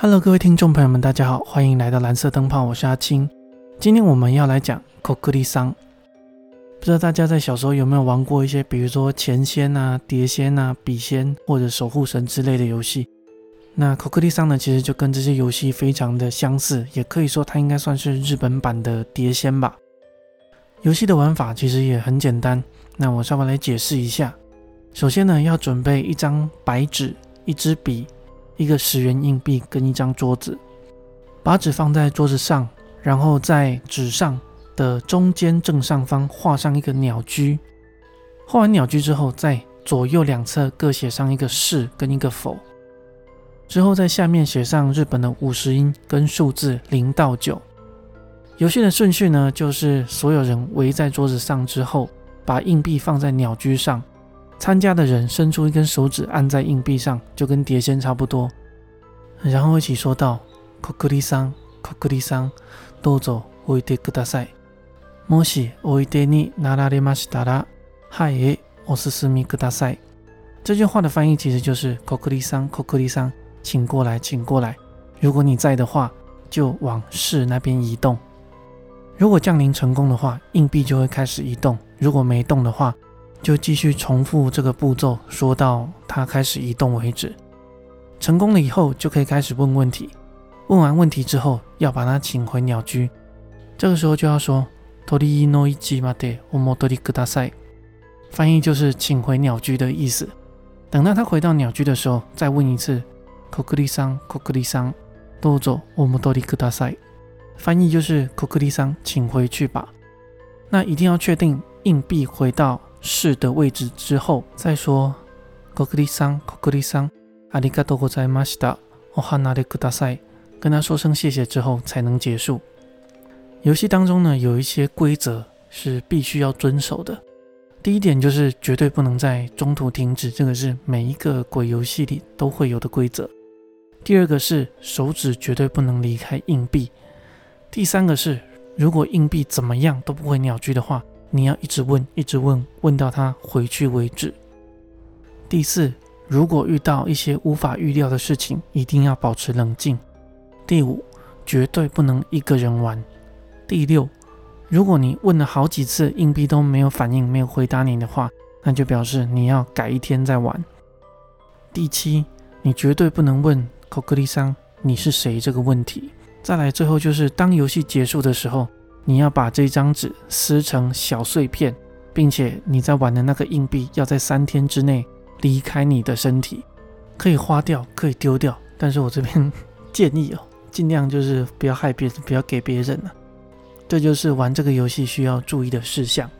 Hello，各位听众朋友们，大家好，欢迎来到蓝色灯泡，我是阿青。今天我们要来讲 k o k u r i 桑。不知道大家在小时候有没有玩过一些，比如说钱仙啊、碟仙啊、笔仙或者守护神之类的游戏？那 k o k u r i 桑呢，其实就跟这些游戏非常的相似，也可以说它应该算是日本版的碟仙吧。游戏的玩法其实也很简单，那我稍微来解释一下。首先呢，要准备一张白纸、一支笔。一个十元硬币跟一张桌子，把纸放在桌子上，然后在纸上的中间正上方画上一个鸟居。画完鸟居之后，在左右两侧各写上一个是跟一个否。之后在下面写上日本的五十音跟数字零到九。游戏的顺序呢，就是所有人围在桌子上之后，把硬币放在鸟居上。参加的人伸出一根手指按在硬币上，就跟碟仙差不多。然后一起说道：“コクリさん、コクリさん、どうぞ置いてください。もし置いてになられましたら、はい、お進みください。”这句话的翻译其实就是“コクリさん、コクリさん，请过来，请过来。如果你在的话，就往是那边移动。如果降临成功的话，硬币就会开始移动；如果没动的话， 就继续重复这个步骤，说到它开始移动为止。成功了以后，就可以开始问问题。问完问题之后，要把它请回鸟居。这个时候就要说“トリノイジマデオモトリクダサ翻译就是请回鸟居的意思。等到他回到鸟居的时候，再问一次“コクリさん、コクリさん、どうぞオモトリクダサ翻译就是“コクリさん，请回去吧。”那一定要确定硬币回到。 是的位置之后再说。コクリさん、コクリさん、ありがとうございました。お離れください。跟他说声谢谢之后才能结束。游戏当中呢，有一些规则是必须要遵守的。第一点就是绝对不能在中途停止，这个是每一个鬼游戏里都会有的规则。第二个是手指绝对不能离开硬币。第三个是如果硬币怎么样都不会鸟居的话。 你要一直问，一直问，问到他回去为止。第四，如果遇到一些无法预料的事情，一定要保持冷静。第五，绝对不能一个人玩。第六，如果你问了好几次，硬币都没有反应，没有回答你的话，那就表示你要改一天再玩。第七，你绝对不能问 k o k 桑你是谁这个问题。再来，最后就是当游戏结束的时候。你要把这张纸撕成小碎片，并且你在玩的那个硬币要在三天之内离开你的身体，可以花掉，可以丢掉，但是我这边建议哦，尽量就是不要害别人，不要给别人了。这就是玩这个游戏需要注意的事项。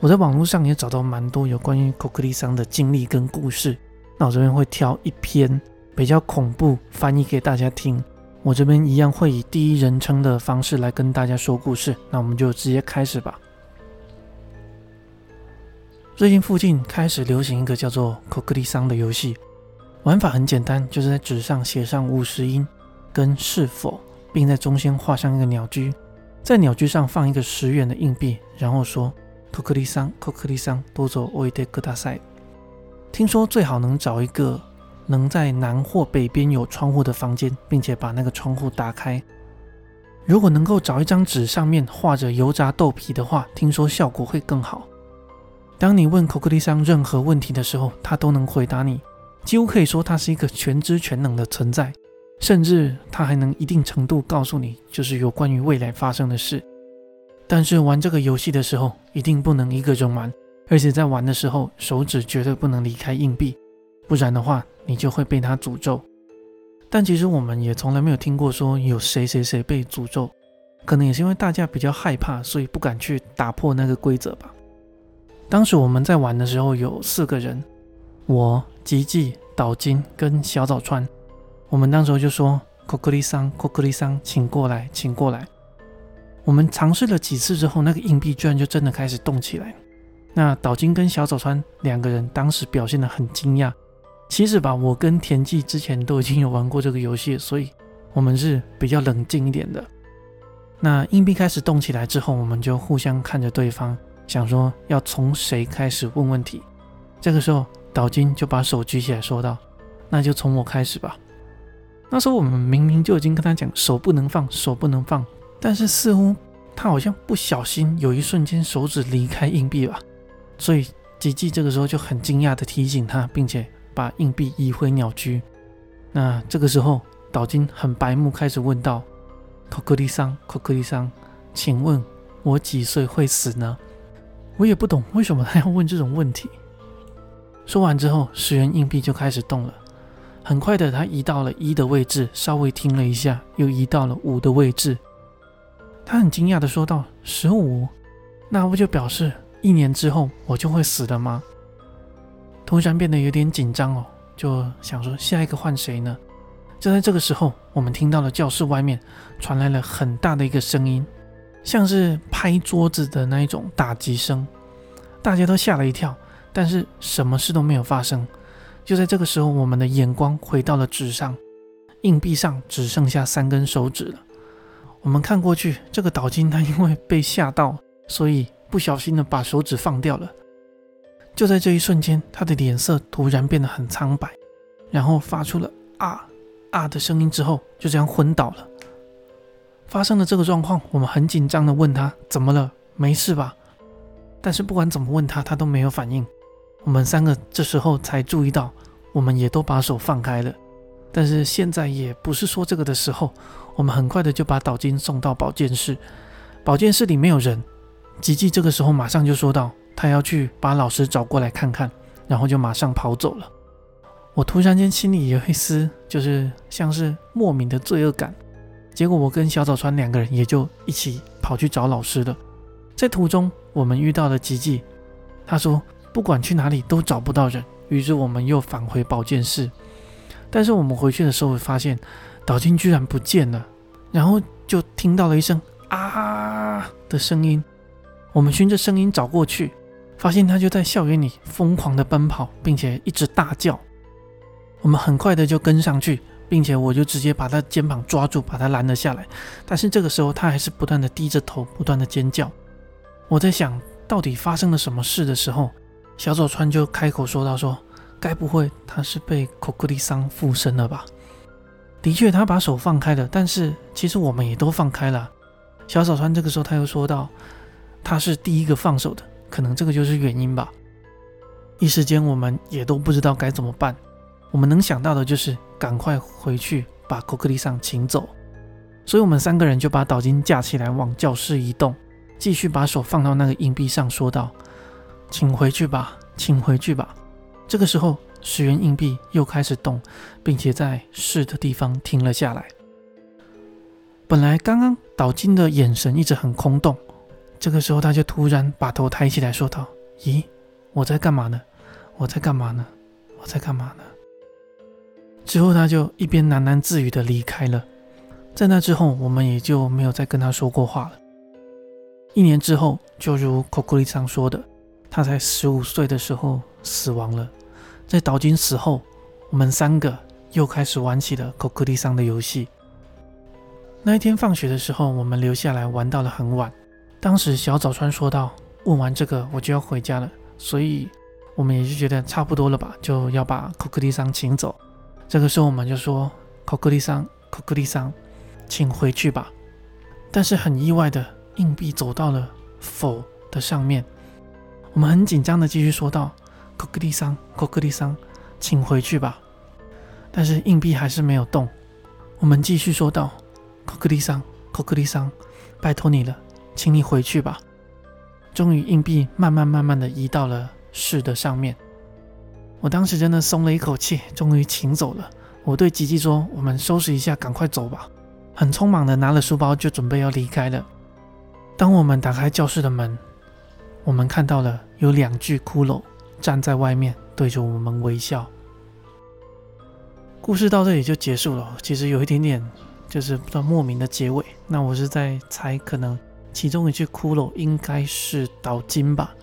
我在网络上也找到蛮多有关于 k o k 桑的经历跟故事，那我这边会挑一篇比较恐怖，翻译给大家听。我这边一样会以第一人称的方式来跟大家说故事，那我们就直接开始吧。最近附近开始流行一个叫做《Kokuri 桑》的游戏，玩法很简单，就是在纸上写上五十音跟是否，并在中间画上一个鸟居，在鸟居上放一个十元的硬币，然后说 “Kokuri 桑，Kokuri 桑，多走 oide g u 听说最好能找一个。能在南或北边有窗户的房间，并且把那个窗户打开。如果能够找一张纸，上面画着油炸豆皮的话，听说效果会更好。当你问 k o k 桑任何问题的时候，他都能回答你，几乎可以说他是一个全知全能的存在。甚至他还能一定程度告诉你，就是有关于未来发生的事。但是玩这个游戏的时候，一定不能一个人玩，而且在玩的时候，手指绝对不能离开硬币，不然的话。你就会被他诅咒，但其实我们也从来没有听过说有谁谁谁被诅咒，可能也是因为大家比较害怕，所以不敢去打破那个规则吧。当时我们在玩的时候有四个人，我、吉吉、岛金跟小早川，我们那时候就说 k o k 桑，s 克 n 桑，请过来，请过来。我们尝试了几次之后，那个硬币居然就真的开始动起来。那岛金跟小早川两个人当时表现得很惊讶。其实吧，我跟田忌之前都已经有玩过这个游戏，所以我们是比较冷静一点的。那硬币开始动起来之后，我们就互相看着对方，想说要从谁开始问问题。这个时候，岛津就把手举起来说道：“那就从我开始吧。”那时候我们明明就已经跟他讲手不能放，手不能放，但是似乎他好像不小心有一瞬间手指离开硬币吧，所以吉吉这个时候就很惊讶的提醒他，并且把硬币移回鸟居。那这个时候岛津很白目，开始问道：“可克利桑，可克利桑，请问我几岁会死呢？”我也不懂为什么他要问这种问题。说完之后，十元硬币就开始动了。很快的，他移到了一的位置，稍微听了一下，又移到了五的位置。他很惊讶的说道：“十五，那不就表示一年之后我就会死了吗？”突然变得有点紧张哦，就想说下一个换谁呢？就在这个时候，我们听到了教室外面传来了很大的一个声音，像是拍桌子的那一种打击声，大家都吓了一跳，但是什么事都没有发生。就在这个时候，我们的眼光回到了纸上，硬币上只剩下三根手指了。我们看过去，这个岛津他因为被吓到，所以不小心的把手指放掉了。就在这一瞬间，他的脸色突然变得很苍白，然后发出了啊啊的声音，之后就这样昏倒了。发生了这个状况，我们很紧张的问他怎么了，没事吧？但是不管怎么问他，他都没有反应。我们三个这时候才注意到，我们也都把手放开了。但是现在也不是说这个的时候，我们很快的就把岛津送到保健室。保健室里没有人，吉吉这个时候马上就说道，他要去把老师找过来看看，然后就马上跑走了。我突然间心里有一丝就是像是莫名的罪恶感。结果我跟小早川两个人也就一起跑去找老师了。在途中，我们遇到了吉吉，他说。不管去哪里都找不到人，于是我们又返回保健室。但是我们回去的时候发现，岛津居然不见了，然后就听到了一声啊的声音。我们循着声音找过去，发现他就在校园里疯狂的奔跑，并且一直大叫。我们很快的就跟上去，并且我就直接把他肩膀抓住，把他拦了下来。但是这个时候他还是不断的低着头，不断的尖叫。我在想到底发生了什么事的时候。小佐川就开口说道：“说，该不会他是被可克利桑附身了吧？”的确，他把手放开了，但是其实我们也都放开了。小佐川这个时候他又说道：“他是第一个放手的，可能这个就是原因吧。”一时间我们也都不知道该怎么办。我们能想到的就是赶快回去把可克利桑请走。所以，我们三个人就把岛津架起来往教室移动，继续把手放到那个硬币上，说道。请回去吧，请回去吧。这个时候，十元硬币又开始动，并且在是的地方停了下来。本来刚刚岛津的眼神一直很空洞，这个时候他就突然把头抬起来，说道：“咦，我在干嘛呢？我在干嘛呢？我在干嘛呢？”之后他就一边喃喃自语的离开了。在那之后，我们也就没有再跟他说过话了。一年之后，就如 k o k u r i 上说的。他才十五岁的时候死亡了。在岛津死后，我们三个又开始玩起了可克利桑的游戏。那一天放学的时候，我们留下来玩到了很晚。当时小早川说道：“问完这个，我就要回家了。”所以我们也就觉得差不多了吧，就要把可克利桑请走。这个时候我们就说：“可克利桑，可克利桑，请回去吧。”但是很意外的，硬币走到了否的上面。我们很紧张的继续说道：“可克利桑，可克利桑，请回去吧。”但是硬币还是没有动。我们继续说道：“可克利桑，可克利桑，拜托你了，请你回去吧。”终于，硬币慢慢慢慢的移到了是的上面。我当时真的松了一口气，终于请走了。我对吉吉说：“我们收拾一下，赶快走吧。”很匆忙的拿了书包就准备要离开了。当我们打开教室的门。我们看到了有两具骷髅站在外面，对着我们微笑。故事到这里就结束了。其实有一点点就是不知道莫名的结尾。那我是在猜，可能其中一具骷髅应该是岛津吧，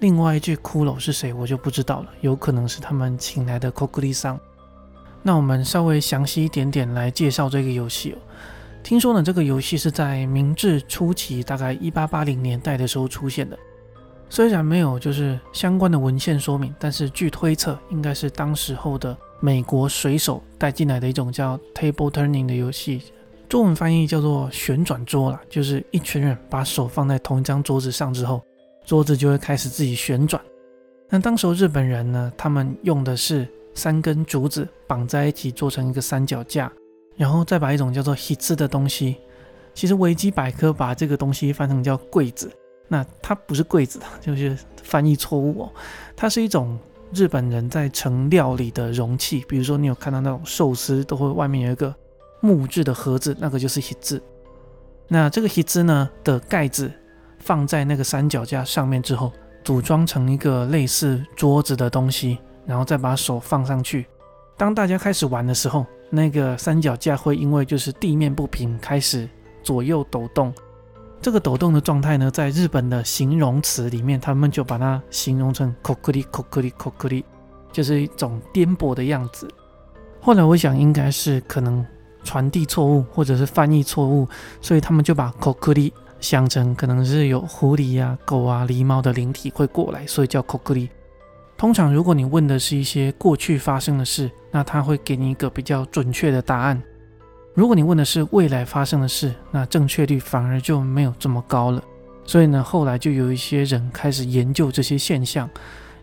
另外一具骷髅是谁，我就不知道了。有可能是他们请来的 k 克 k 桑。那我们稍微详细一点点来介绍这个游戏哦。听说呢，这个游戏是在明治初期，大概一八八零年代的时候出现的。虽然没有就是相关的文献说明，但是据推测，应该是当时候的美国水手带进来的一种叫 table turning 的游戏，中文翻译叫做旋转桌啦，就是一群人把手放在同一张桌子上之后，桌子就会开始自己旋转。那当时候日本人呢，他们用的是三根竹子绑在一起做成一个三脚架，然后再把一种叫做 hit 的东西，其实维基百科把这个东西翻成叫柜子，那它不是柜子，就是翻译错误哦，它是一种。日本人在盛料理的容器，比如说你有看到那种寿司，都会外面有一个木质的盒子，那个就是 h 字。那这个 h 字呢的盖子放在那个三脚架上面之后，组装成一个类似桌子的东西，然后再把手放上去。当大家开始玩的时候，那个三脚架会因为就是地面不平，开始左右抖动。这个抖动的状态呢，在日本的形容词里面，他们就把它形容成 “kokuri kokuri kokuri”，就是一种颠簸的样子。后来我想，应该是可能传递错误或者是翻译错误，所以他们就把 “kokuri” 想成可能是有狐狸啊、狗啊、狸猫的灵体会过来，所以叫 “kokuri”。通常，如果你问的是一些过去发生的事，那他会给你一个比较准确的答案。如果你问的是未来发生的事，那正确率反而就没有这么高了。所以呢，后来就有一些人开始研究这些现象。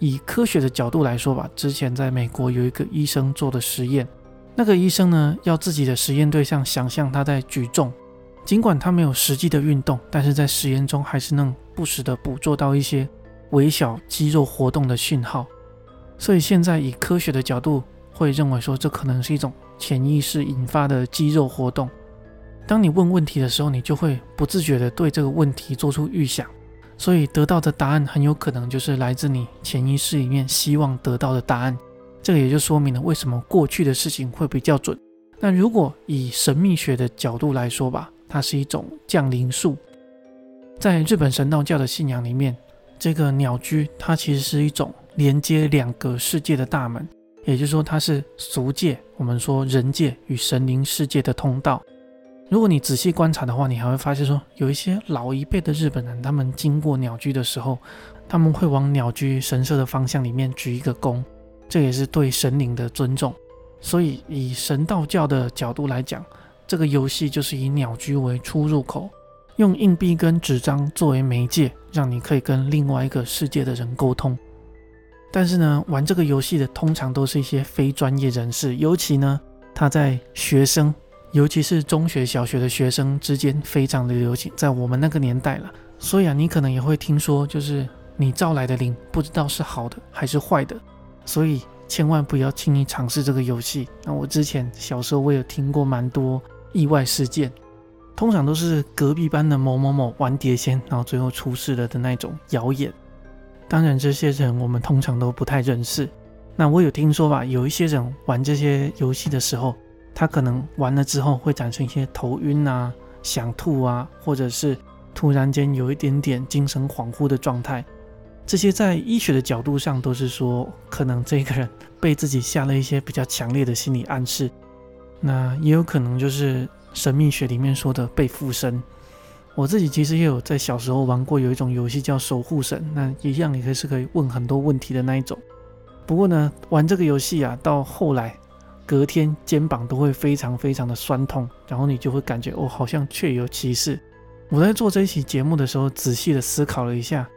以科学的角度来说吧，之前在美国有一个医生做的实验，那个医生呢要自己的实验对象想象他在举重，尽管他没有实际的运动，但是在实验中还是能不时的捕捉到一些微小肌肉活动的讯号。所以现在以科学的角度会认为说，这可能是一种。潜意识引发的肌肉活动，当你问问题的时候，你就会不自觉地对这个问题做出预想，所以得到的答案很有可能就是来自你潜意识里面希望得到的答案。这个也就说明了为什么过去的事情会比较准。那如果以神秘学的角度来说吧，它是一种降临术。在日本神道教的信仰里面，这个鸟居它其实是一种连接两个世界的大门。也就是说，它是俗界，我们说人界与神灵世界的通道。如果你仔细观察的话，你还会发现说，有一些老一辈的日本人，他们经过鸟居的时候，他们会往鸟居神社的方向里面鞠一个躬，这也是对神灵的尊重。所以，以神道教的角度来讲，这个游戏就是以鸟居为出入口，用硬币跟纸张作为媒介，让你可以跟另外一个世界的人沟通。但是呢，玩这个游戏的通常都是一些非专业人士，尤其呢，他在学生，尤其是中学、小学的学生之间非常的流行，在我们那个年代了。所以啊，你可能也会听说，就是你招来的灵不知道是好的还是坏的，所以千万不要轻易尝试这个游戏。那我之前小时候我有听过蛮多意外事件，通常都是隔壁班的某某某玩碟仙，然后最后出事了的那种谣言。当然，这些人我们通常都不太认识。那我有听说吧，有一些人玩这些游戏的时候，他可能玩了之后会产生一些头晕啊、想吐啊，或者是突然间有一点点精神恍惚的状态。这些在医学的角度上都是说，可能这个人被自己下了一些比较强烈的心理暗示。那也有可能就是神秘学里面说的被附身。我自己其实也有在小时候玩过，有一种游戏叫守护神，那一样也可以是可以问很多问题的那一种。不过呢，玩这个游戏啊，到后来隔天肩膀都会非常非常的酸痛，然后你就会感觉哦，好像确有其事。我在做这一期节目的时候，仔细的思考了一下，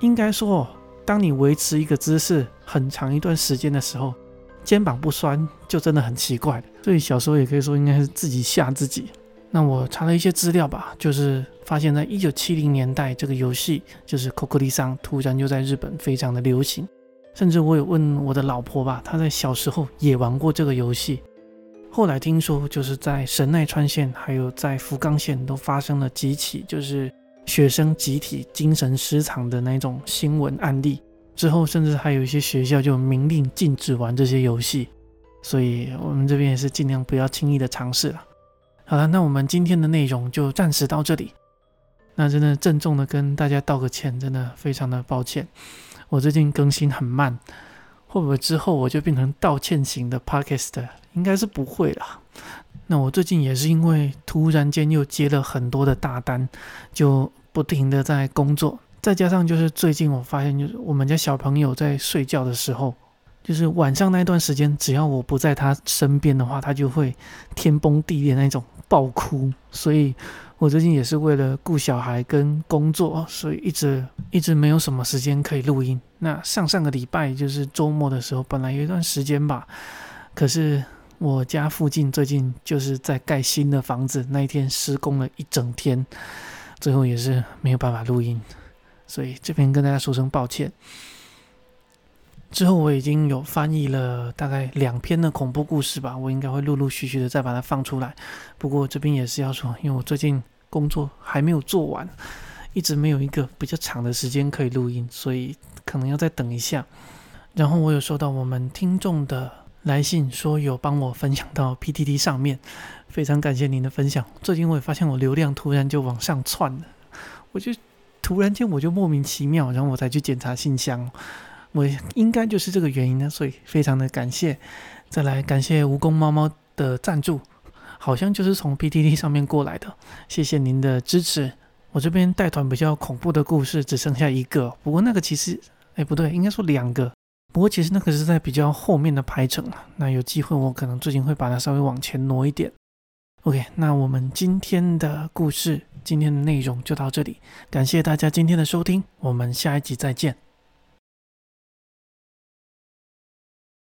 应该说，当你维持一个姿势很长一段时间的时候，肩膀不酸就真的很奇怪。所以小时候也可以说应该是自己吓自己。那我查了一些资料吧，就是发现，在一九七零年代，这个游戏就是《可可利桑》突然就在日本非常的流行。甚至我有问我的老婆吧，她在小时候也玩过这个游戏。后来听说，就是在神奈川县还有在福冈县都发生了几起，就是学生集体精神失常的那种新闻案例。之后，甚至还有一些学校就明令禁止玩这些游戏。所以，我们这边也是尽量不要轻易的尝试了。好了，那我们今天的内容就暂时到这里。那真的郑重的跟大家道个歉，真的非常的抱歉，我最近更新很慢，会不会之后我就变成道歉型的 podcast？应该是不会啦。那我最近也是因为突然间又接了很多的大单，就不停的在工作，再加上就是最近我发现，就是我们家小朋友在睡觉的时候，就是晚上那段时间，只要我不在他身边的话，他就会天崩地裂那种爆哭。所以我最近也是为了顾小孩跟工作，所以一直一直没有什么时间可以录音。那上上个礼拜就是周末的时候，本来有一段时间吧，可是我家附近最近就是在盖新的房子，那一天施工了一整天，最后也是没有办法录音，所以这边跟大家说声抱歉。之后我已经有翻译了大概两篇的恐怖故事吧，我应该会陆陆续续的再把它放出来。不过这边也是要说，因为我最近工作还没有做完，一直没有一个比较长的时间可以录音，所以可能要再等一下。然后我有收到我们听众的来信，说有帮我分享到 PTT 上面，非常感谢您的分享。最近我也发现我流量突然就往上窜了，我就突然间我就莫名其妙，然后我才去检查信箱。我应该就是这个原因呢，所以非常的感谢。再来感谢蜈蚣猫猫的赞助，好像就是从 PTT 上面过来的，谢谢您的支持。我这边带团比较恐怖的故事只剩下一个，不过那个其实，哎不对，应该说两个，不过其实那个是在比较后面的排程了。那有机会我可能最近会把它稍微往前挪一点。OK，那我们今天的故事，今天的内容就到这里，感谢大家今天的收听，我们下一集再见。